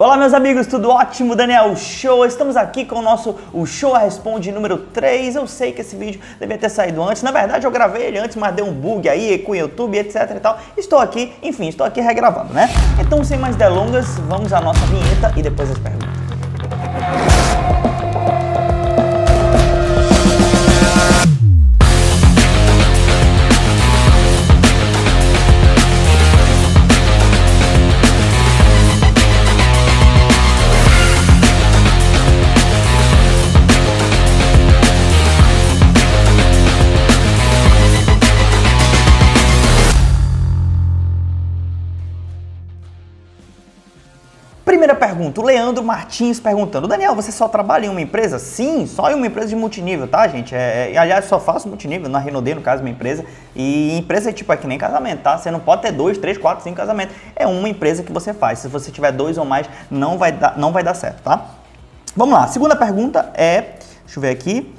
Olá meus amigos, tudo ótimo? Daniel Show, estamos aqui com o nosso o Show Responde número 3. Eu sei que esse vídeo devia ter saído antes, na verdade eu gravei ele antes, mas deu um bug aí com o YouTube, etc e tal. Estou aqui, enfim, estou aqui regravando, né? Então sem mais delongas, vamos à nossa vinheta e depois as perguntas. Pergunta, o Leandro Martins perguntando: Daniel, você só trabalha em uma empresa? Sim, só em uma empresa de multinível, tá, gente? É, é, aliás, só faço multinível, na Renaudet, no caso, minha empresa. E empresa é tipo, é que nem casamento, tá? Você não pode ter dois, três, quatro, cinco casamentos. É uma empresa que você faz. Se você tiver dois ou mais, não vai dar, não vai dar certo, tá? Vamos lá, segunda pergunta é. Deixa eu ver aqui.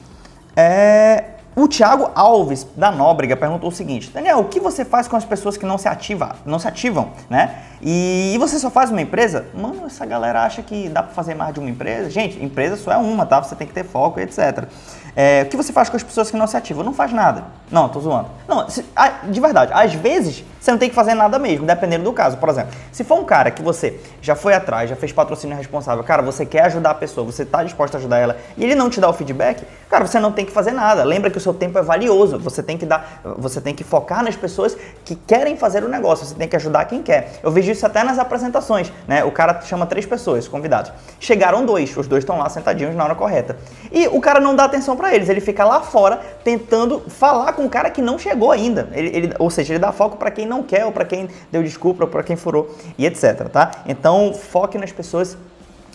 É. O Thiago Alves, da Nóbrega, perguntou o seguinte: Daniel, o que você faz com as pessoas que não se, ativa, não se ativam, né? E, você só faz uma empresa? Mano, essa galera acha que dá para fazer mais de uma empresa? Gente, empresa só é uma, tá? Você tem que ter foco, etc. É, o que você faz com as pessoas que não se ativam? Não faz nada. Não, tô zoando. Não, se, de verdade, às vezes você não tem que fazer nada mesmo, dependendo do caso. Por exemplo, se for um cara que você já foi atrás, já fez patrocínio responsável, cara, você quer ajudar a pessoa, você está disposto a ajudar ela e ele não te dá o feedback, cara, você não tem que fazer nada. Lembra que o seu tempo é valioso. Você tem que dar, você tem que focar nas pessoas que querem fazer o negócio. Você tem que ajudar quem quer. Eu vejo isso até nas apresentações, né? O cara chama três pessoas, convidados. Chegaram dois, os dois estão lá sentadinhos na hora correta. E o cara não dá atenção para eles, ele fica lá fora tentando falar com o cara que não chegou ainda. Ele, ele ou seja, ele dá foco para quem não quer, ou para quem deu desculpa, ou para quem furou e etc, tá? Então, foque nas pessoas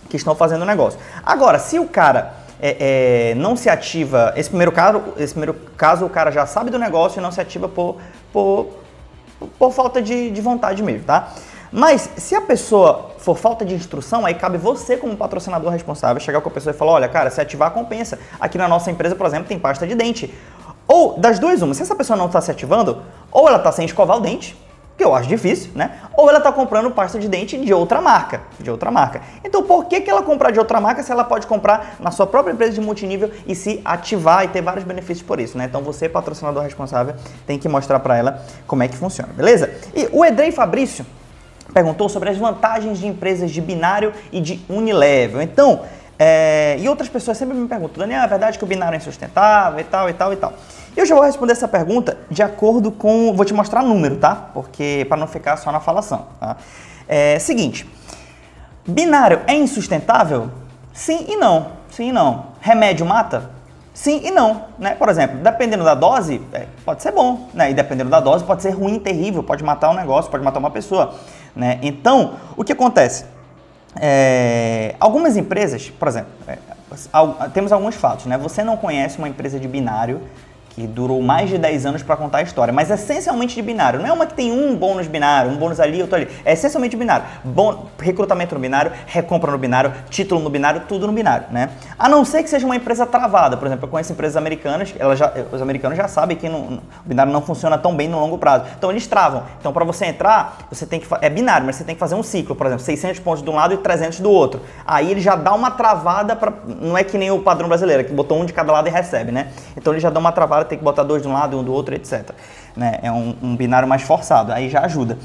que estão fazendo o negócio. Agora, se o cara é, é, não se ativa, esse primeiro, caso, esse primeiro caso o cara já sabe do negócio e não se ativa por, por, por falta de, de vontade mesmo, tá? Mas se a pessoa for falta de instrução, aí cabe você como patrocinador responsável chegar com a pessoa e falar, olha, cara, se ativar compensa. Aqui na nossa empresa, por exemplo, tem pasta de dente. Ou das duas, uma, se essa pessoa não está se ativando, ou ela está sem escovar o dente, que eu acho difícil, né? Ou ela está comprando pasta de dente de outra marca, de outra marca. Então, por que, que ela comprar de outra marca se ela pode comprar na sua própria empresa de multinível e se ativar e ter vários benefícios por isso, né? Então, você, patrocinador responsável, tem que mostrar para ela como é que funciona, beleza? E o Edrei Fabrício perguntou sobre as vantagens de empresas de binário e de unilevel. Então, é, e outras pessoas sempre me perguntam, Daniel, é verdade que o binário é insustentável e tal, e tal, e tal. Eu já vou responder essa pergunta de acordo com. Vou te mostrar número, tá? Porque para não ficar só na falação. Tá? É seguinte: binário é insustentável? Sim e não. Sim e não. Remédio mata? Sim e não, né? Por exemplo, dependendo da dose, é, pode ser bom, né? E dependendo da dose, pode ser ruim, terrível, pode matar um negócio, pode matar uma pessoa, né? Então, o que acontece? É, algumas empresas, por exemplo, é, temos alguns fatos, né? Você não conhece uma empresa de binário que durou mais de 10 anos para contar a história, mas é essencialmente de binário. Não é uma que tem um bônus binário, um bônus ali, outro ali. É essencialmente binário. Bom, recrutamento no binário, recompra no binário, título no binário, tudo no binário, né? A não ser que seja uma empresa travada. Por exemplo, eu conheço empresas americanas, elas já, os americanos já sabem que o binário não funciona tão bem no longo prazo. Então eles travam. Então para você entrar, você tem que é binário, mas você tem que fazer um ciclo, por exemplo, 600 pontos de um lado e 300 do outro. Aí ele já dá uma travada para não é que nem o padrão brasileiro, que botou um de cada lado e recebe, né? Então ele já dá uma travada tem que botar dois de um lado e um do outro, etc. Né? É um, um binário mais forçado, aí já ajuda.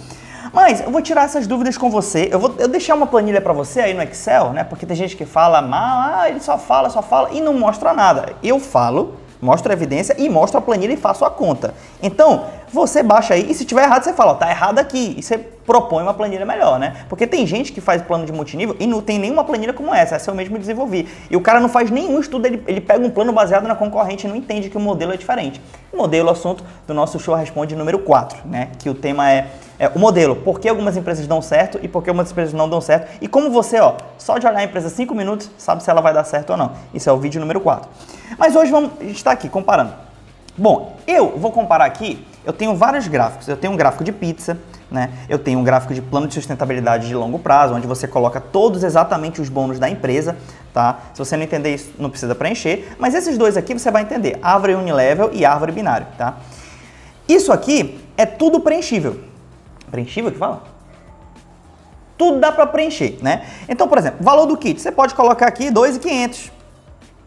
Mas eu vou tirar essas dúvidas com você. Eu vou eu deixar uma planilha para você aí no Excel, né? Porque tem gente que fala mal, ah, ele só fala, só fala e não mostra nada. Eu falo, mostro a evidência e mostro a planilha e faço a conta. Então, você baixa aí e se tiver errado, você fala, ó, tá errado aqui. E você propõe uma planilha melhor, né? Porque tem gente que faz plano de multinível e não tem nenhuma planilha como essa, essa eu mesmo desenvolvi. E o cara não faz nenhum estudo, ele, ele pega um plano baseado na concorrente e não entende que o modelo é diferente. O modelo assunto do nosso show responde número 4, né? Que o tema é, é o modelo, por que algumas empresas dão certo e por que algumas empresas não dão certo. E como você, ó, só de olhar a empresa 5 minutos, sabe se ela vai dar certo ou não. Isso é o vídeo número 4. Mas hoje vamos estar aqui comparando. Bom, eu vou comparar aqui eu tenho vários gráficos. Eu tenho um gráfico de pizza, né? Eu tenho um gráfico de plano de sustentabilidade de longo prazo, onde você coloca todos exatamente os bônus da empresa, tá? Se você não entender isso, não precisa preencher. Mas esses dois aqui você vai entender: árvore unilevel e árvore binário, tá? Isso aqui é tudo preenchível. Preenchível que fala? tudo dá para preencher, né? Então, por exemplo, valor do kit, você pode colocar aqui 2.500.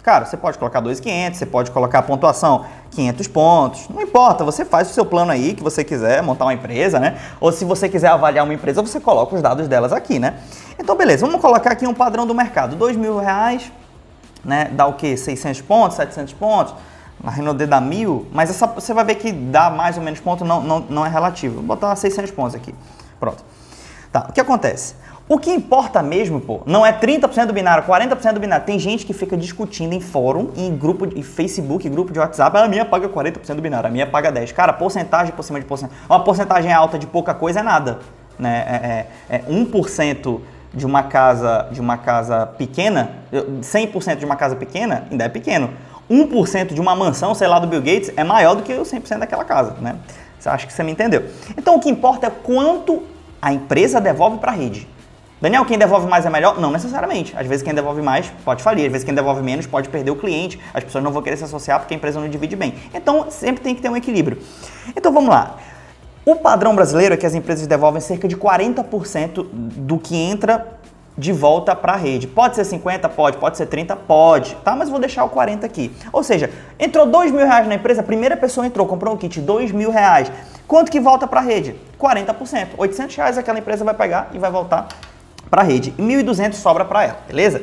Cara, você pode colocar 2.500, você pode colocar a pontuação 500 pontos, não importa, você faz o seu plano aí que você quiser montar uma empresa, né? Ou se você quiser avaliar uma empresa, você coloca os dados delas aqui, né? Então, beleza, vamos colocar aqui um padrão do mercado, 2 mil reais, né? Dá o quê? 600 pontos, 700 pontos, na Renault dá mil, mas essa, você vai ver que dá mais ou menos ponto, não, não, não é relativo. Vou botar 600 pontos aqui, pronto. Tá, o que acontece? O que importa mesmo, pô, não é 30% do binário, 40% do binário. Tem gente que fica discutindo em fórum, em grupo de Facebook, grupo de WhatsApp, ah, a minha paga 40% do binário, a minha paga 10%. Cara, porcentagem por cima de porcentagem. Uma porcentagem alta de pouca coisa é nada. Né? É, é, é 1% de uma casa de uma casa pequena, 100% de uma casa pequena ainda é pequeno. 1% de uma mansão, sei lá, do Bill Gates é maior do que o 100% daquela casa, né? Acho que você me entendeu. Então o que importa é quanto a empresa devolve para a rede. Daniel, quem devolve mais é melhor? Não necessariamente. Às vezes quem devolve mais pode falir, às vezes quem devolve menos pode perder o cliente, as pessoas não vão querer se associar porque a empresa não divide bem. Então sempre tem que ter um equilíbrio. Então vamos lá. O padrão brasileiro é que as empresas devolvem cerca de 40% do que entra de volta para a rede. Pode ser 50? Pode. Pode ser 30? Pode. Tá? Mas vou deixar o 40 aqui. Ou seja, entrou 2 mil reais na empresa, a primeira pessoa entrou, comprou um kit, 2 mil reais. Quanto que volta para a rede? 40%. 800 reais aquela empresa vai pegar e vai voltar para a rede. E 1.200 sobra para ela, beleza?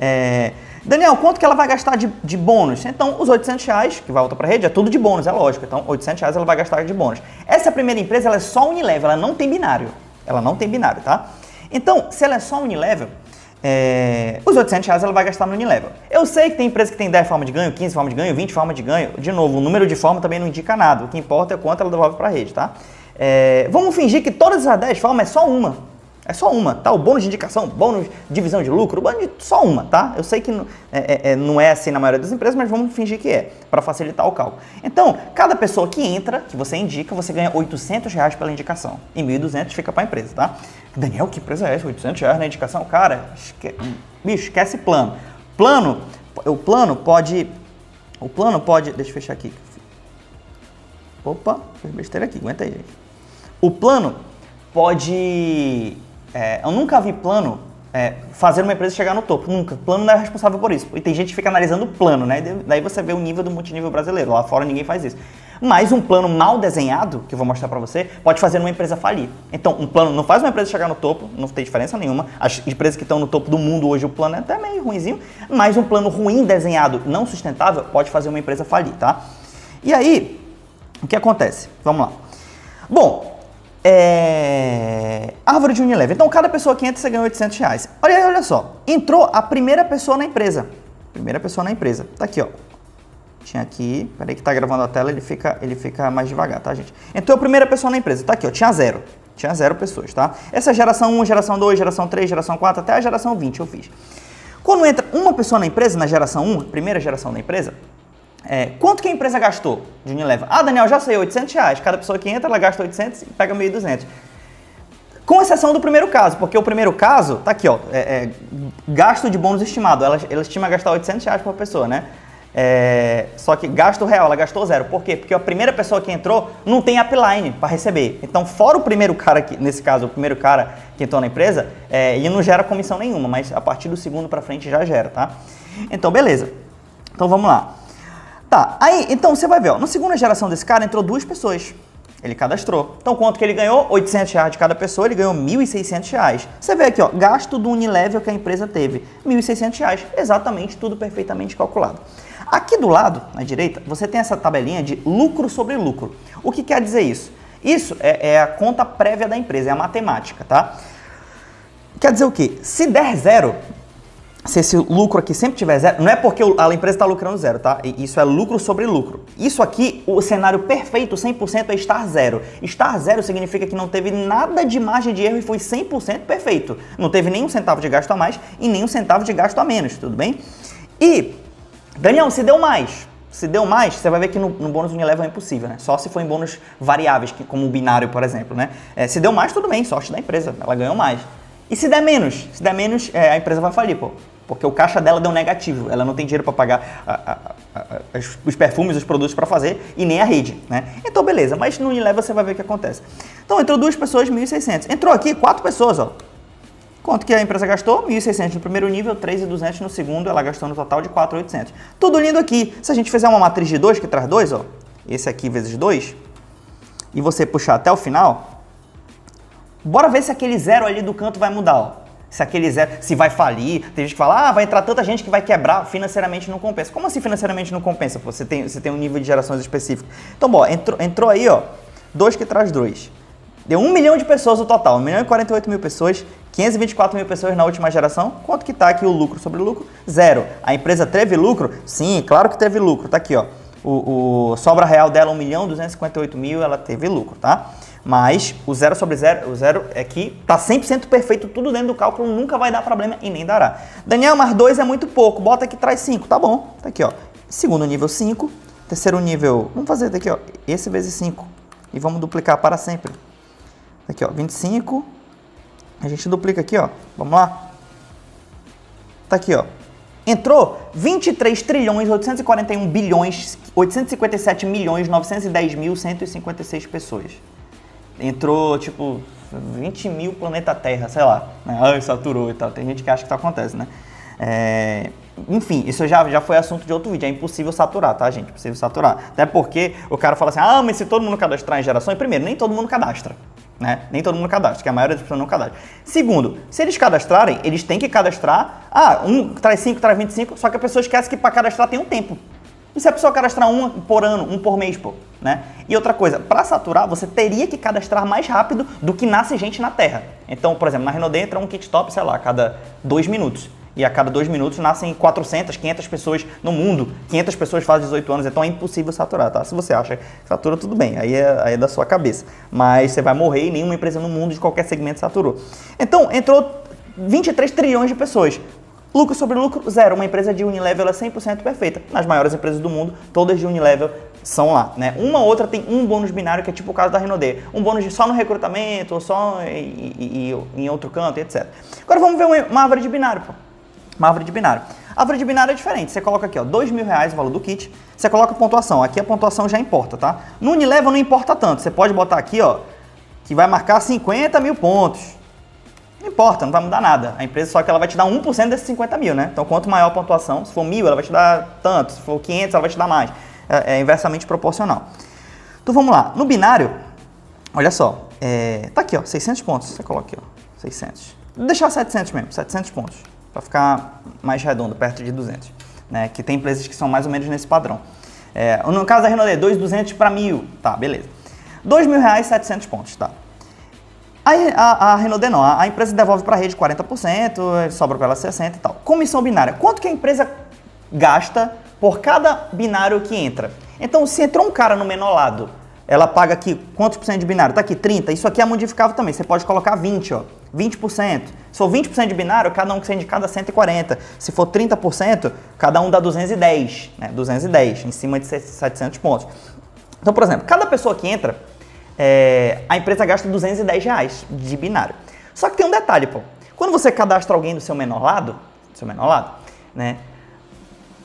É... Daniel, quanto que ela vai gastar de, de bônus? Então, os 800 reais que vai voltar para a rede é tudo de bônus, é lógico. Então, 800 reais ela vai gastar de bônus. Essa primeira empresa ela é só Unilever, ela não tem binário. Ela não tem binário, tá? Então, se ela é só Unilever, é, os 800 reais ela vai gastar no Unilever. Eu sei que tem empresa que tem 10 formas de ganho, 15 formas de ganho, 20 formas de ganho. De novo, o número de formas também não indica nada. O que importa é quanto ela devolve para a rede, tá? É, vamos fingir que todas essas 10 formas é só uma. É só uma, tá? O bônus de indicação, bônus de divisão de lucro, bônus de só uma, tá? Eu sei que não é, é, é, não é assim na maioria das empresas, mas vamos fingir que é, para facilitar o cálculo. Então, cada pessoa que entra, que você indica, você ganha 800 reais pela indicação. E 1.200 fica para a empresa, tá? Daniel, que empresa é essa? 800 reais na indicação? Cara, esque... bicho, esquece plano. Plano, o plano pode... O plano pode... Deixa eu fechar aqui. Opa, fiz besteira aqui, aguenta aí, gente. O plano pode é, eu nunca vi plano é, fazer uma empresa chegar no topo. Nunca. Plano não é responsável por isso. E tem gente que fica analisando o plano, né? Daí você vê o nível do multinível brasileiro. Lá fora ninguém faz isso. Mas um plano mal desenhado, que eu vou mostrar para você, pode fazer uma empresa falir. Então, um plano não faz uma empresa chegar no topo, não tem diferença nenhuma. As empresas que estão no topo do mundo hoje, o plano é até meio ruimzinho. Mas um plano ruim desenhado, não sustentável, pode fazer uma empresa falir, tá? E aí, o que acontece? Vamos lá. Bom, é... Árvore de Unilever. Então, cada pessoa que entra, você ganha 800 reais. Olha olha só. Entrou a primeira pessoa na empresa. Primeira pessoa na empresa. Tá aqui, ó. Tinha aqui. Peraí que tá gravando a tela, ele fica, ele fica mais devagar, tá, gente? Entrou a primeira pessoa na empresa. Tá aqui, ó. Tinha zero. Tinha zero pessoas, tá? Essa é geração 1, geração 2, geração 3, geração 4, até a geração 20 eu fiz. Quando entra uma pessoa na empresa, na geração 1, primeira geração da empresa, é, quanto que a empresa gastou de Unilever? Ah, Daniel, já sei, 800 reais. Cada pessoa que entra, ela gasta 800 e pega 1.200. Com exceção do primeiro caso, porque o primeiro caso, tá aqui, ó, é, é, gasto de bônus estimado. Ela, ela estima gastar 800 reais por pessoa, né? É, só que gasto real, ela gastou zero. Por quê? Porque a primeira pessoa que entrou não tem upline para receber. Então, fora o primeiro cara, que, nesse caso, o primeiro cara que entrou na empresa, é, não gera comissão nenhuma, mas a partir do segundo para frente já gera, tá? Então, beleza. Então, vamos lá. Tá, aí, então você vai ver, ó, na segunda geração desse cara entrou duas pessoas. Ele cadastrou. Então, quanto que ele ganhou? 800 reais de cada pessoa, ele ganhou 1.600 reais. Você vê aqui, ó, gasto do Unilevel que a empresa teve, 1.600 reais. Exatamente, tudo perfeitamente calculado. Aqui do lado, na direita, você tem essa tabelinha de lucro sobre lucro. O que quer dizer isso? Isso é, é a conta prévia da empresa, é a matemática, tá? Quer dizer o quê? Se der zero, se esse lucro aqui sempre tiver zero, não é porque a empresa está lucrando zero, tá? Isso é lucro sobre lucro. Isso aqui, o cenário perfeito, 100% é estar zero. Estar zero significa que não teve nada de margem de erro e foi 100% perfeito. Não teve nenhum centavo de gasto a mais e nenhum centavo de gasto a menos, tudo bem? E, Daniel, se deu mais, se deu mais, você vai ver que no, no bônus Unilever é impossível, né? Só se for em bônus variáveis, que, como o binário, por exemplo, né? É, se deu mais, tudo bem, sorte da empresa, ela ganhou mais. E se der menos? Se der menos, é, a empresa vai falir, pô. Porque o caixa dela deu negativo. Ela não tem dinheiro para pagar a, a, a, os perfumes, os produtos para fazer e nem a rede, né? Então, beleza. Mas no Unilever você vai ver o que acontece. Então, entrou duas pessoas, 1.600. Entrou aqui quatro pessoas, ó. Quanto que a empresa gastou? 1.600 no primeiro nível, 3.200 no segundo, ela gastou no total de 4.800. Tudo lindo aqui. Se a gente fizer uma matriz de 2, que traz 2, ó, esse aqui vezes 2, e você puxar até o final, bora ver se aquele zero ali do canto vai mudar, ó. Se aquele zero, se vai falir, tem gente que fala, ah, vai entrar tanta gente que vai quebrar, financeiramente não compensa. Como assim financeiramente não compensa? Você tem, você tem um nível de gerações específico. Então, bom, entrou, entrou aí, ó, 2 que traz 2. Deu 1 milhão de pessoas no total, 1 milhão e 48 mil pessoas, 524 mil pessoas na última geração. Quanto que está aqui o lucro sobre o lucro? Zero. A empresa teve lucro? Sim, claro que teve lucro. Está aqui, ó. O, o, sobra real dela 1 milhão 258 mil, ela teve lucro, tá? Mas o zero sobre zero, o zero é que tá 100% perfeito, tudo dentro do cálculo, nunca vai dar problema e nem dará. Daniel, mas 2 é muito pouco, bota aqui traz 5, tá bom. Tá aqui, ó. Segundo nível 5, terceiro nível, vamos fazer daqui, ó, esse vezes 5. E vamos duplicar para sempre. Aqui, ó, 25. A gente duplica aqui, ó. Vamos lá. Tá aqui, ó. Entrou 23 trilhões 841 bilhões 857 milhões 910 mil 156 pessoas. Entrou, tipo, 20 mil planeta Terra, sei lá. Né? Ah, saturou e tal. Tem gente que acha que isso acontece, né? É, enfim, isso já, já foi assunto de outro vídeo. É impossível saturar, tá, gente? Impossível saturar. Até porque o cara fala assim: ah, mas se todo mundo cadastrar em gerações, primeiro, nem todo mundo cadastra. Né? Nem todo mundo cadastra, que a maioria das pessoas não cadastra. Segundo, se eles cadastrarem, eles têm que cadastrar. Ah, um traz 5, traz 25, só que a pessoa esquece que para cadastrar tem um tempo. E se a pessoa cadastrar um por ano, um por mês, pô, né? E outra coisa, para saturar, você teria que cadastrar mais rápido do que nasce gente na Terra. Então, por exemplo, na Renault entra um kit top, sei lá, a cada dois minutos e a cada dois minutos nascem 400, 500 pessoas no mundo. 500 pessoas fazem 18 anos, então é impossível saturar, tá? Se você acha que satura, tudo bem, aí é, aí é da sua cabeça. Mas você vai morrer e nenhuma empresa no mundo de qualquer segmento saturou. Então, entrou 23 trilhões de pessoas. Lucro sobre lucro, zero. Uma empresa de Unilevel é 100% perfeita. Nas maiores empresas do mundo, todas de Unilevel são lá, né? Uma outra tem um bônus binário, que é tipo o caso da Renault. Um bônus só no recrutamento, ou só em, em, em outro canto, etc. Agora vamos ver uma árvore de binário, pô uma árvore de binário. A árvore de binário é diferente. Você coloca aqui, ó, dois mil reais o valor do kit. Você coloca a pontuação. Aqui a pontuação já importa, tá? No Unilevel não importa tanto. Você pode botar aqui, ó, que vai marcar 50 mil pontos. Não importa, não vai mudar nada. A empresa só que ela vai te dar 1% desses 50 mil, né? Então, quanto maior a pontuação, se for mil, ela vai te dar tanto. Se for 500, ela vai te dar mais. É, é inversamente proporcional. Então, vamos lá. No binário, olha só. É, tá aqui, ó, 600 pontos. Você coloca aqui, ó, 600. Vou deixar 700 mesmo, 700 pontos para ficar mais redondo, perto de 200. Né? Que tem empresas que são mais ou menos nesse padrão. É, no caso da Renault, 2,200 para 1.000, tá, beleza. 2 mil reais, 700 pontos, tá. A, a Renault não, a, a empresa devolve para a rede 40%, sobra para ela 60% e tal. Comissão binária, quanto que a empresa gasta por cada binário que entra? Então, se entrou um cara no menor lado, ela paga aqui quantos por cento de binário? Tá aqui 30. Isso aqui é modificável também. Você pode colocar 20, ó. 20%. Se for 20% de binário, cada um que você indicar dá 140. Se for 30%, cada um dá 210, né? 210, em cima de 700 pontos. Então, por exemplo, cada pessoa que entra, é, a empresa gasta 210 reais de binário. Só que tem um detalhe, pô. Quando você cadastra alguém do seu menor lado, do seu menor lado, né?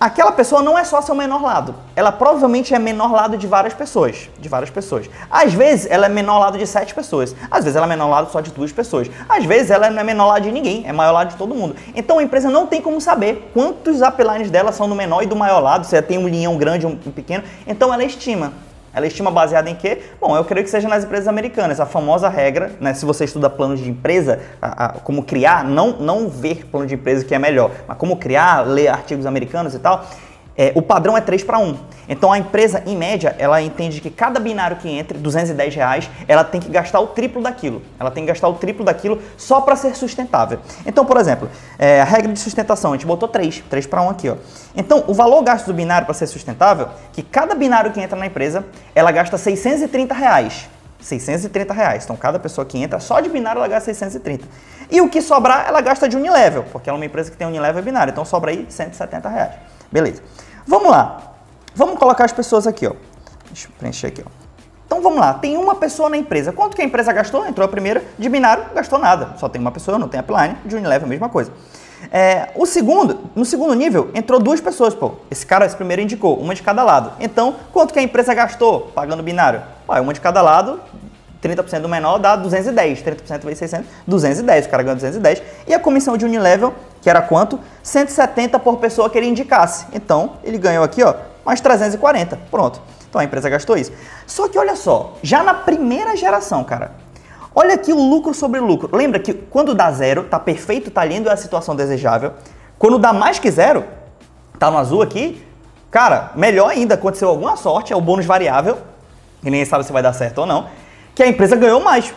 aquela pessoa não é só seu menor lado. Ela provavelmente é menor lado de várias pessoas. De várias pessoas. Às vezes ela é menor lado de sete pessoas. Às vezes ela é menor lado só de duas pessoas. Às vezes ela não é menor lado de ninguém, é maior lado de todo mundo. Então a empresa não tem como saber quantos uplines dela são do menor e do maior lado, se ela tem um linhão grande ou um pequeno. Então ela estima. Ela estima baseada em quê? Bom, eu creio que seja nas empresas americanas. A famosa regra, né, se você estuda planos de empresa, a, a, como criar, não, não ver plano de empresa que é melhor, mas como criar, ler artigos americanos e tal, é, o padrão é 3 para 1. Então a empresa, em média, ela entende que cada binário que entre, 210 reais, ela tem que gastar o triplo daquilo. Ela tem que gastar o triplo daquilo só para ser sustentável. Então, por exemplo, é, a regra de sustentação, a gente botou 3, 3 para 1 aqui. Ó. Então, o valor gasto do binário para ser sustentável, que cada binário que entra na empresa, ela gasta 630 reais. 630 reais. Então, cada pessoa que entra, só de binário, ela gasta 630. E o que sobrar, ela gasta de Unilevel, porque ela é uma empresa que tem Unilevel binário. Então, sobra aí 170 reais. Beleza. Vamos lá. Vamos colocar as pessoas aqui, ó. Deixa eu preencher aqui, ó. Então vamos lá, tem uma pessoa na empresa. Quanto que a empresa gastou? Entrou a primeira, de binário, gastou nada. Só tem uma pessoa, não tem upline, de Unilever, a mesma coisa. É, o segundo, no segundo nível, entrou duas pessoas, pô. Esse cara, esse primeiro indicou, uma de cada lado. Então, quanto que a empresa gastou pagando binário? Pô, uma de cada lado, 30% do menor dá 210, 30% vezes 600, 210, o cara ganha 210. E a comissão de Unilevel, que era quanto? 170 por pessoa que ele indicasse. Então, ele ganhou aqui, ó, mais 340. Pronto. Então a empresa gastou isso. Só que olha só, já na primeira geração, cara, olha aqui o lucro sobre lucro. Lembra que quando dá zero, tá perfeito, tá lindo, é a situação desejável. Quando dá mais que zero, tá no azul aqui, cara, melhor ainda, aconteceu alguma sorte, é o bônus variável, que ninguém sabe se vai dar certo ou não que a empresa ganhou mais.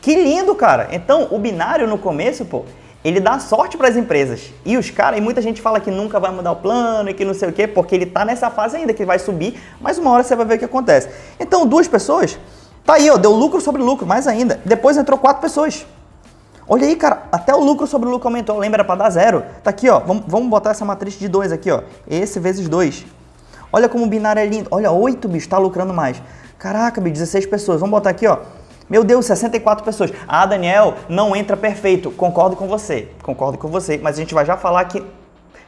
Que lindo, cara. Então, o binário no começo, pô, ele dá sorte para as empresas. E os caras, e muita gente fala que nunca vai mudar o plano e que não sei o quê, porque ele tá nessa fase ainda que vai subir, mas uma hora você vai ver o que acontece. Então, duas pessoas, tá aí, ó, deu lucro sobre lucro, mais ainda. Depois entrou quatro pessoas. Olha aí, cara, até o lucro sobre lucro aumentou. Lembra para dar zero? Tá aqui, ó. Vamos, vamos botar essa matriz de dois aqui, ó. Esse vezes dois. Olha como o binário é lindo. Olha, oito, bicho, tá lucrando mais. Caraca, 16 pessoas. Vamos botar aqui, ó. Meu Deus, 64 pessoas. Ah, Daniel, não entra perfeito. Concordo com você. Concordo com você. Mas a gente vai já falar que.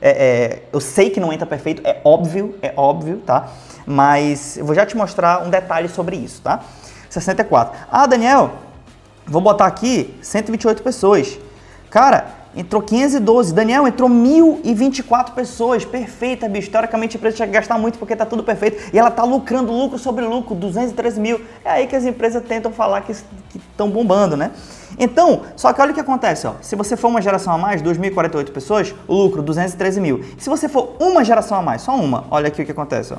É, é, eu sei que não entra perfeito, é óbvio, é óbvio, tá? Mas eu vou já te mostrar um detalhe sobre isso, tá? 64. Ah, Daniel, vou botar aqui 128 pessoas. Cara, Entrou 512. Daniel, entrou 1.024 pessoas. Perfeita, bicho. Teoricamente a empresa tinha que gastar muito porque tá tudo perfeito. E ela tá lucrando lucro sobre lucro, 213 mil. É aí que as empresas tentam falar que estão bombando, né? Então, só que olha o que acontece, ó. Se você for uma geração a mais, 2.048 pessoas, o lucro 213 mil. Se você for uma geração a mais, só uma, olha aqui o que acontece, ó.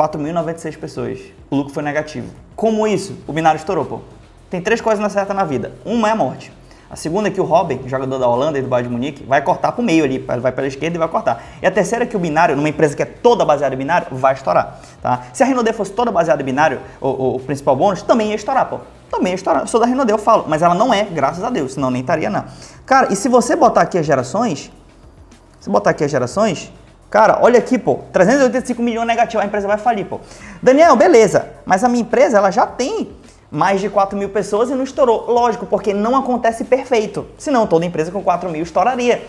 4.096 pessoas. O lucro foi negativo. Como isso? O binário estourou, pô. Tem três coisas na certa na vida. Uma é a morte. A segunda é que o Robin, jogador da Holanda e do Bayern de Munique, vai cortar para o meio ali, vai pela esquerda e vai cortar. E a terceira é que o binário, numa empresa que é toda baseada em binário, vai estourar. Tá? Se a Renault fosse toda baseada em binário, o, o, o, principal bônus, também ia estourar, pô. Também ia estourar. Eu sou da Renault, eu falo, mas ela não é, graças a Deus, senão nem estaria não. Cara, e se você botar aqui as gerações, se botar aqui as gerações, Cara, olha aqui, pô, 385 milhões negativo, a empresa vai falir, pô. Daniel, beleza, mas a minha empresa, ela já tem mais de 4 mil pessoas e não estourou. Lógico, porque não acontece perfeito. Senão toda empresa com 4 mil estouraria.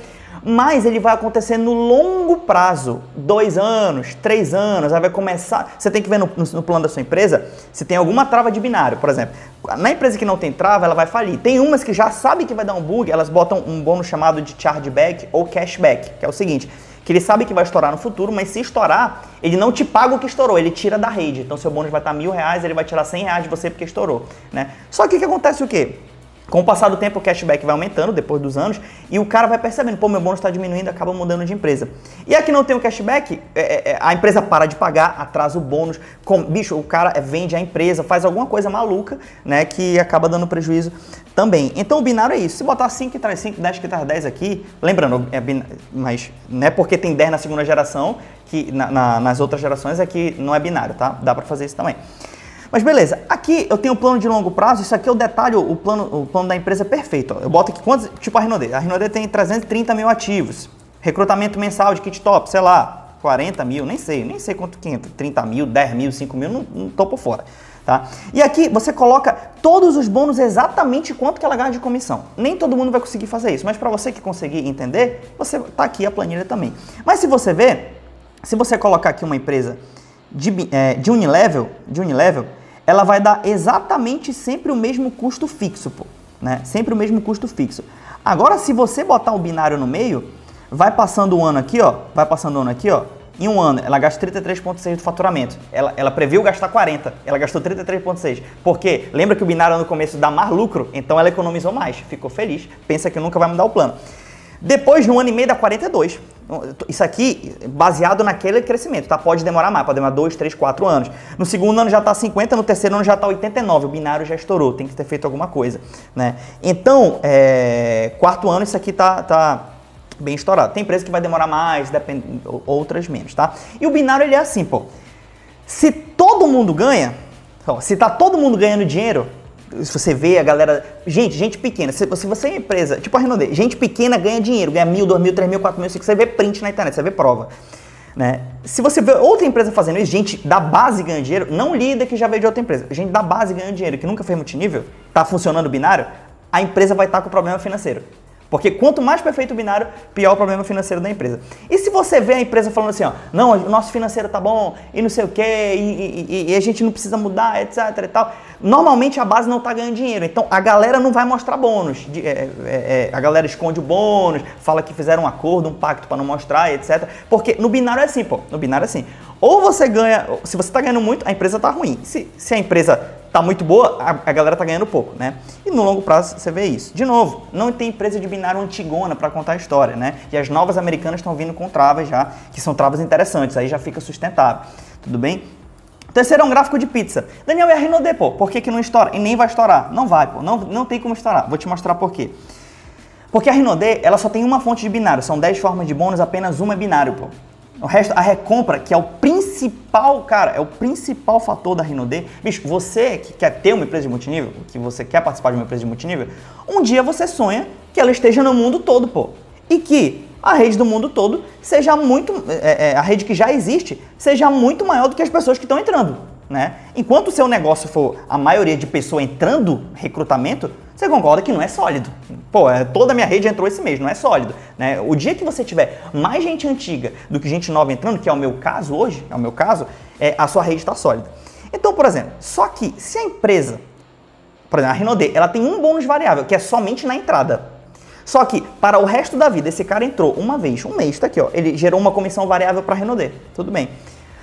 Mas ele vai acontecer no longo prazo, dois anos, três anos, aí vai começar. Você tem que ver no, no, no, plano da sua empresa se tem alguma trava de binário, por exemplo. Na empresa que não tem trava, ela vai falir. Tem umas que já sabem que vai dar um bug, elas botam um bônus chamado de chargeback ou cashback, que é o seguinte: que ele sabe que vai estourar no futuro, mas se estourar, ele não te paga o que estourou, ele tira da rede. Então seu bônus vai estar mil reais, ele vai tirar cem reais de você porque estourou, né? Só que o que acontece o quê? Com o passar do tempo, o cashback vai aumentando depois dos anos e o cara vai percebendo, pô, meu bônus está diminuindo, acaba mudando de empresa. E aqui não tem o cashback, é, é, é, a empresa para de pagar, atrasa o bônus. Com, bicho, o cara vende a empresa, faz alguma coisa maluca, né, que acaba dando prejuízo também. Então o binário é isso. Se botar 5 que traz 5, 10 que traz 10 aqui, lembrando, é binário, mas não é porque tem 10 na segunda geração que na, na, nas outras gerações é que não é binário, tá? Dá para fazer isso também. Mas beleza, aqui eu tenho um plano de longo prazo, isso aqui eu detalho o plano, o plano da empresa perfeito. Eu boto aqui quantos, tipo a Renault. A Renault tem 330 mil ativos. Recrutamento mensal de kit top, sei lá, 40 mil, nem sei, nem sei quanto que entra, 30 mil, 10 mil, 5 mil, não, não tô por fora. Tá? E aqui você coloca todos os bônus exatamente quanto que ela ganha de comissão. Nem todo mundo vai conseguir fazer isso, mas para você que conseguir entender, você tá aqui a planilha também. Mas se você ver, se você colocar aqui uma empresa de, é, de Unilevel, de Unilevel, ela vai dar exatamente sempre o mesmo custo fixo, pô, né? Sempre o mesmo custo fixo. Agora, se você botar o binário no meio, vai passando o ano aqui, ó, vai passando o ano aqui, ó, em um ano, ela gasta 33,6 do faturamento. Ela, ela previu gastar 40, ela gastou 33,6. Porque lembra que o binário no começo dá mais lucro, então ela economizou mais, ficou feliz, pensa que nunca vai mudar o plano. Depois, no ano e meio, dá 42. Isso aqui baseado naquele crescimento, tá? Pode demorar mais, pode demorar 2, 3, 4 anos. No segundo ano já está 50, no terceiro ano já está 89. O binário já estourou, tem que ter feito alguma coisa, né? Então, é, quarto ano isso aqui tá, tá bem estourado. Tem empresa que vai demorar mais, depende, outras menos, tá? E o binário ele é assim, pô. Se todo mundo ganha, se tá todo mundo ganhando dinheiro, se você vê a galera. Gente, gente pequena. Se, se você é empresa, tipo a Renault, gente pequena ganha dinheiro, ganha mil, dois mil, três mil, quatro mil, você vê print na internet, você vê prova. Né? Se você vê outra empresa fazendo isso, gente da base ganha dinheiro, não líder que já veio de outra empresa, gente da base ganha dinheiro, que nunca fez multinível, tá funcionando binário, a empresa vai estar com problema financeiro. Porque quanto mais perfeito o binário, pior o problema financeiro da empresa. E se você vê a empresa falando assim, ó, não, o nosso financeiro tá bom, e não sei o quê, e, e, e a gente não precisa mudar, etc e tal, normalmente a base não tá ganhando dinheiro. Então a galera não vai mostrar bônus. É, é, é, a galera esconde o bônus, fala que fizeram um acordo, um pacto para não mostrar, etc. Porque no binário é assim, pô. No binário é assim. Ou você ganha, se você tá ganhando muito, a empresa tá ruim. Se, se a empresa tá muito boa, a, a, galera tá ganhando pouco, né? E no longo prazo você vê isso. De novo, não tem empresa de binário antigona para contar a história, né? E as novas americanas estão vindo com travas já, que são travas interessantes, aí já fica sustentável. Tudo bem? Terceiro é um gráfico de pizza. Daniel, é a Renault, pô. Por que, que não estoura? E nem vai estourar. Não vai, pô. Não, não tem como estourar. Vou te mostrar por quê. Porque a Renault, ela só tem uma fonte de binário. São 10 formas de bônus, apenas uma é binário, pô. O resto, a recompra, que é o principal, cara, é o principal fator da Rinode. Bicho, você que quer ter uma empresa de multinível, que você quer participar de uma empresa de multinível, um dia você sonha que ela esteja no mundo todo, pô. E que a rede do mundo todo seja muito, é, é, a rede que já existe, seja muito maior do que as pessoas que estão entrando, né? Enquanto o seu negócio for a maioria de pessoas entrando, recrutamento, você concorda que não é sólido. Pô, é, toda a minha rede entrou esse mês, não é sólido. Né? O dia que você tiver mais gente antiga do que gente nova entrando, que é o meu caso hoje, é o meu caso, é, a sua rede está sólida. Então, por exemplo, só que se a empresa, por exemplo, a Renault, ela tem um bônus variável, que é somente na entrada. Só que, para o resto da vida, esse cara entrou uma vez, um mês, tá aqui, ó, ele gerou uma comissão variável para a Renault, tudo bem.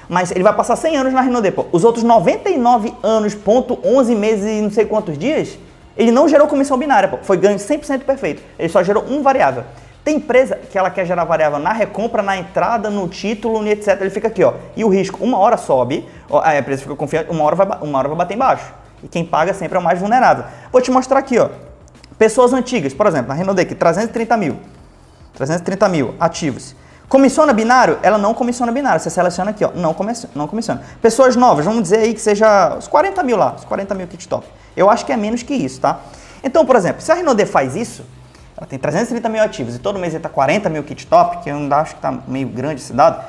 Mas ele vai passar 100 anos na Renault, pô. Os outros 99 anos, ponto 11 meses e não sei quantos dias, ele não gerou comissão binária, pô. foi ganho 100% perfeito. Ele só gerou um variável. Tem empresa que ela quer gerar variável na recompra, na entrada, no título, etc. Ele fica aqui, ó. E o risco, uma hora sobe, a empresa fica confiante, uma hora vai, uma hora vai bater embaixo. E quem paga sempre é o mais vulnerável. Vou te mostrar aqui, ó. Pessoas antigas, por exemplo, na aqui, 330 mil. 330 mil ativos. Comissiona binário? Ela não comissiona binário. Você seleciona aqui, ó. Não, comissiona, não comissiona. Pessoas novas, vamos dizer aí que seja os 40 mil lá, os 40 mil kit top. Eu acho que é menos que isso, tá? Então, por exemplo, se a Renault faz isso, ela tem 330 mil ativos e todo mês ele tá 40 mil kit top, que eu não acho que tá meio grande esse dado,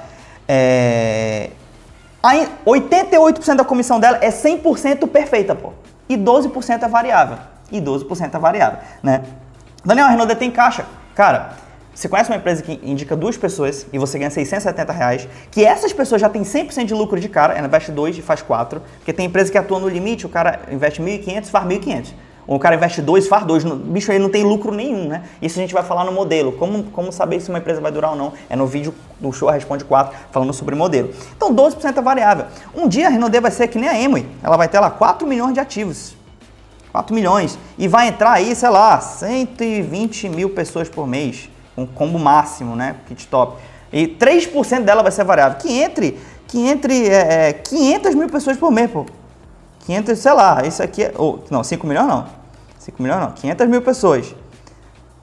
é... Aí, 88% da comissão dela é 100% perfeita, pô. E 12% é variável. E 12% é variável, né? Daniel, a Renault tem caixa. Cara, você conhece uma empresa que indica duas pessoas e você ganha 670 reais, que essas pessoas já têm 100% de lucro de cara, ela investe dois e faz quatro, porque tem empresa que atua no limite, o cara investe 1.500 faz 1.500. Ou o cara investe dois, faz dois. Bicho, aí não tem lucro nenhum, né? Isso a gente vai falar no modelo. Como, como saber se uma empresa vai durar ou não? É no vídeo do Show Responde 4, falando sobre modelo. Então, 12% é variável. Um dia a Renault vai ser que nem a Emui. Ela vai ter lá 4 milhões de ativos. 4 milhões. E vai entrar aí, sei lá, 120 mil pessoas por mês um combo máximo, né? Kit top. E 3% dela vai ser variável. Que entre, que entre é, 500 é, mil pessoas por mês, pô. 500, sei lá, isso aqui é. Oh, não, 5 milhões não. 5 milhões não. 500 mil pessoas.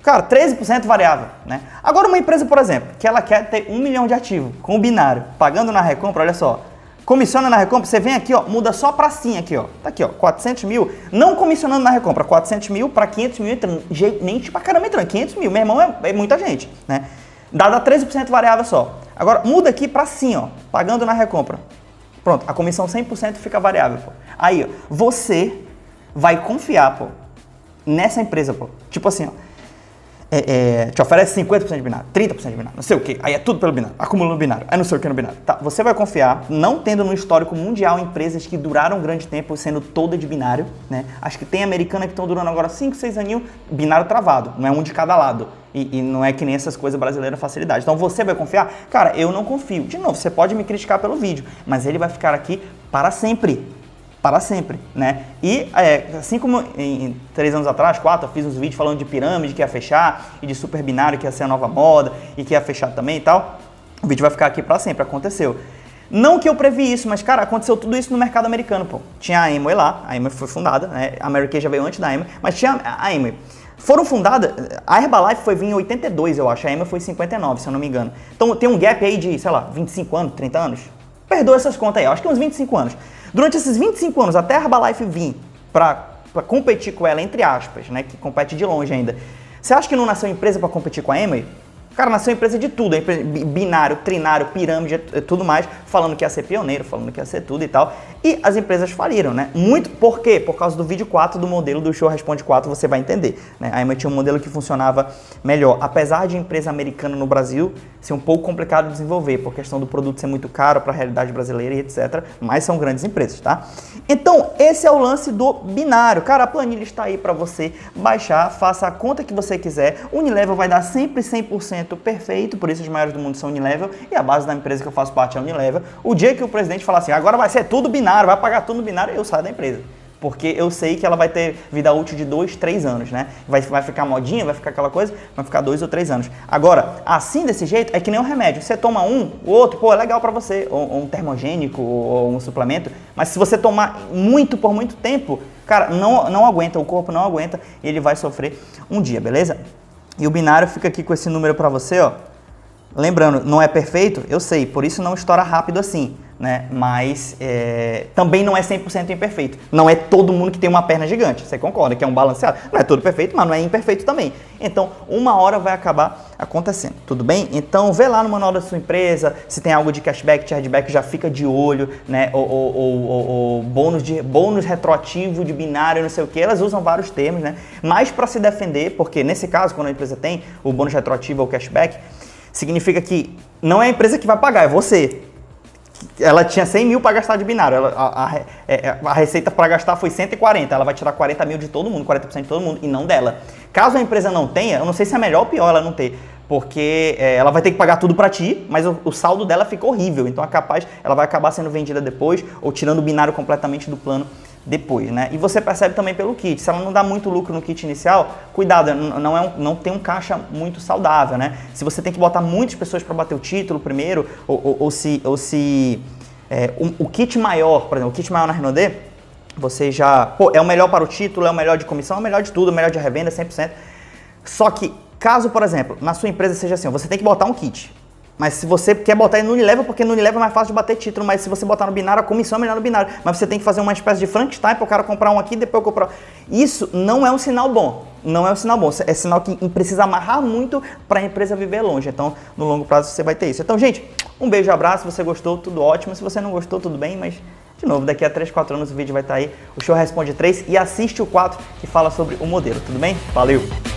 Cara, 13% variável, né? Agora uma empresa, por exemplo, que ela quer ter 1 milhão de ativo, com o binário, pagando na recompra, olha só, Comissiona na recompra, você vem aqui, ó, muda só pra sim aqui, ó. Tá aqui, ó, 400 mil. Não comissionando na recompra, 400 mil pra 500 mil entrando. Nem pra caramba entrando, 500 mil. Meu irmão é, é muita gente, né? Dada 13% variável só. Agora, muda aqui pra sim, ó, pagando na recompra. Pronto, a comissão 100% fica variável, pô. Aí, ó, você vai confiar, pô, nessa empresa, pô. Tipo assim, ó, é, é, te oferece 50% de binário, 30% de binário, não sei o que, aí é tudo pelo binário, acumulando binário, aí não sei o que no binário. Tá, você vai confiar, não tendo no histórico mundial empresas que duraram um grande tempo sendo toda de binário, né? Acho que tem americana que estão durando agora 5, 6 aninhos, binário travado, não é um de cada lado. E, e, não é que nem essas coisas brasileiras facilidade. Então você vai confiar? Cara, eu não confio. De novo, você pode me criticar pelo vídeo, mas ele vai ficar aqui para sempre para sempre, né? E é, assim como em, três anos atrás, quatro, eu fiz uns vídeos falando de pirâmide que ia fechar e de super binário que ia ser a nova moda e que ia fechar também e tal, o vídeo vai ficar aqui para sempre, aconteceu. Não que eu previ isso, mas cara, aconteceu tudo isso no mercado americano, pô. Tinha a Amway lá, a Amway foi fundada, né? A Kay já veio antes da Amway, mas tinha a Amway. Foram fundadas, a Herbalife foi vir em 82, eu acho, a Amway foi em 59, se eu não me engano. Então tem um gap aí de, sei lá, 25 anos, 30 anos. Perdoa essas contas aí, eu acho que uns 25 anos. Durante esses 25 anos, até a Herbalife vir para competir com ela, entre aspas, né, que compete de longe ainda, você acha que não nasceu empresa para competir com a Amway? Cara, nasceu empresa de tudo, binário, trinário, pirâmide, tudo mais, falando que ia ser pioneiro, falando que ia ser tudo e tal. E as empresas faliram, né? Muito por quê? Por causa do vídeo 4 do modelo do Show Responde 4, você vai entender. Né? A Emma tinha um modelo que funcionava melhor. Apesar de empresa americana no Brasil ser um pouco complicado de desenvolver, por questão do produto ser muito caro para a realidade brasileira e etc. Mas são grandes empresas, tá? Então, esse é o lance do binário. Cara, a planilha está aí para você baixar, faça a conta que você quiser. Unilever vai dar sempre 100% perfeito, por isso os maiores do mundo são Unilevel e a base da empresa que eu faço parte é a Unilevel. O dia que o presidente falar assim, agora vai ser tudo binário, vai pagar tudo binário, eu saio da empresa porque eu sei que ela vai ter vida útil de dois, três anos, né? Vai, vai ficar modinha, vai ficar aquela coisa, vai ficar dois ou três anos. Agora, assim desse jeito, é que nem um remédio. Você toma um, o outro, pô, é legal para você, ou, ou, um termogênico, ou, ou um suplemento, mas se você tomar muito por muito tempo, cara, não, não aguenta, o corpo não aguenta e ele vai sofrer um dia, beleza? E o binário fica aqui com esse número para você, ó. Lembrando, não é perfeito? Eu sei, por isso não estoura rápido assim né? Mas é, também não é 100% imperfeito. Não é todo mundo que tem uma perna gigante. Você concorda que é um balanceado? Não é todo perfeito, mas não é imperfeito também. Então, uma hora vai acabar acontecendo, tudo bem? Então, vê lá no manual da sua empresa se tem algo de cashback, chargeback, já fica de olho, né? Ou, ou, ou, ou bônus, de, bônus retroativo de binário, não sei o que. Elas usam vários termos, né? Mas para se defender, porque nesse caso, quando a empresa tem o bônus retroativo ou cashback, significa que não é a empresa que vai pagar, é você ela tinha 100 mil para gastar de binário. Ela, a, a, é, a, receita para gastar foi 140. Ela vai tirar 40 mil de todo mundo, 40% de todo mundo, e não dela. Caso a empresa não tenha, eu não sei se é melhor ou pior ela não ter. Porque é, ela vai ter que pagar tudo para ti, mas o, o, saldo dela fica horrível. Então é capaz, ela vai acabar sendo vendida depois ou tirando o binário completamente do plano depois, né? E você percebe também pelo kit. Se ela não dá muito lucro no kit inicial, cuidado, não, é um, não tem um caixa muito saudável, né? Se você tem que botar muitas pessoas para bater o título primeiro, ou, ou, ou se, ou se é, o, o, kit maior, por exemplo, o kit maior na Renault você já, pô, é o melhor para o título, é o melhor de comissão, é o melhor de tudo, é o melhor de revenda, 100%. Só que, caso, por exemplo, na sua empresa seja assim, você tem que botar um kit. Mas se você quer botar ele no Unilever, porque no Unilever é mais fácil de bater título, mas se você botar no binário, a comissão é melhor no binário. Mas você tem que fazer uma espécie de Frankenstein para o cara comprar um aqui e depois comprar. Isso não é um sinal bom. Não é um sinal bom. É sinal que precisa amarrar muito para a empresa viver longe. Então, no longo prazo, você vai ter isso. Então, gente, um beijo, abraço. Se você gostou, tudo ótimo. Se você não gostou, tudo bem, mas de novo, daqui a 3, 4 anos o vídeo vai estar tá aí. O show responde 3 e assiste o 4 que fala sobre o modelo, tudo bem? Valeu!